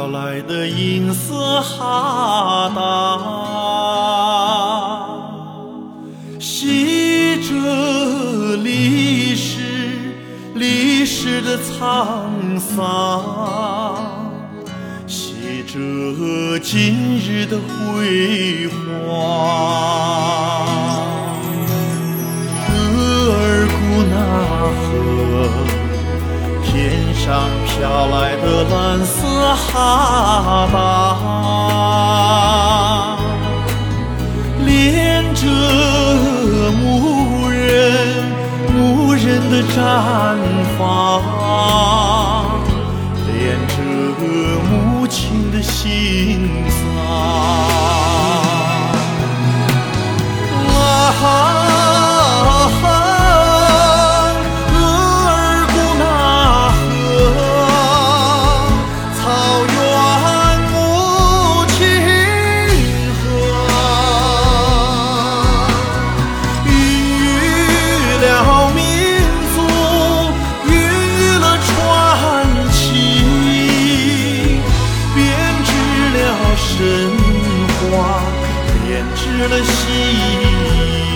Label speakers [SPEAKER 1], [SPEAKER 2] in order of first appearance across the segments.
[SPEAKER 1] 飘来的银色哈达，写着历史历史的沧桑，写着今日的辉煌。哈巴，神话，编织了希望。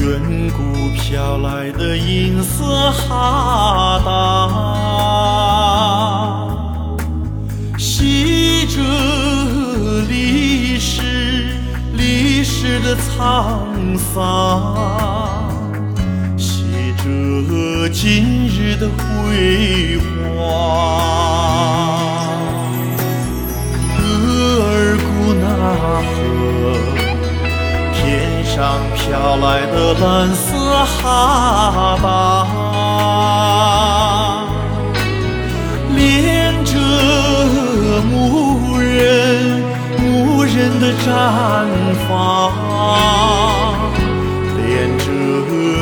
[SPEAKER 1] 远古飘来的银色哈达，写着历史历史的沧桑，写着今日的辉煌。蓝色哈达，连着牧人牧人的毡房，连着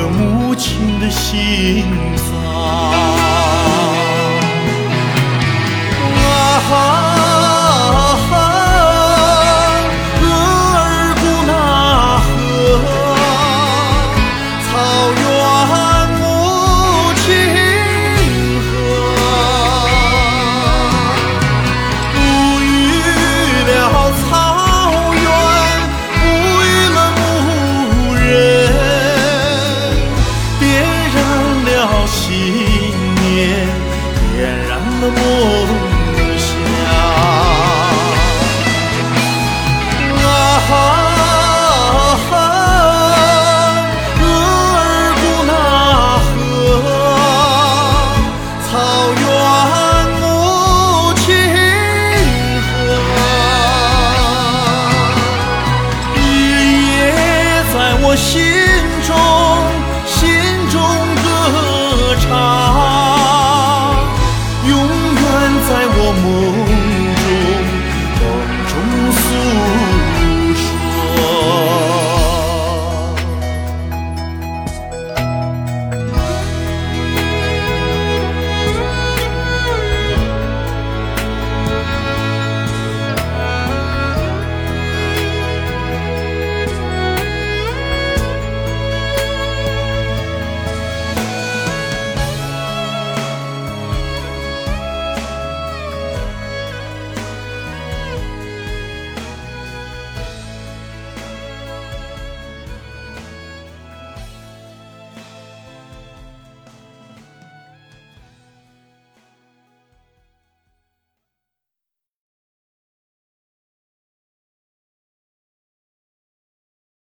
[SPEAKER 1] 母亲的心脏。信念点燃了魔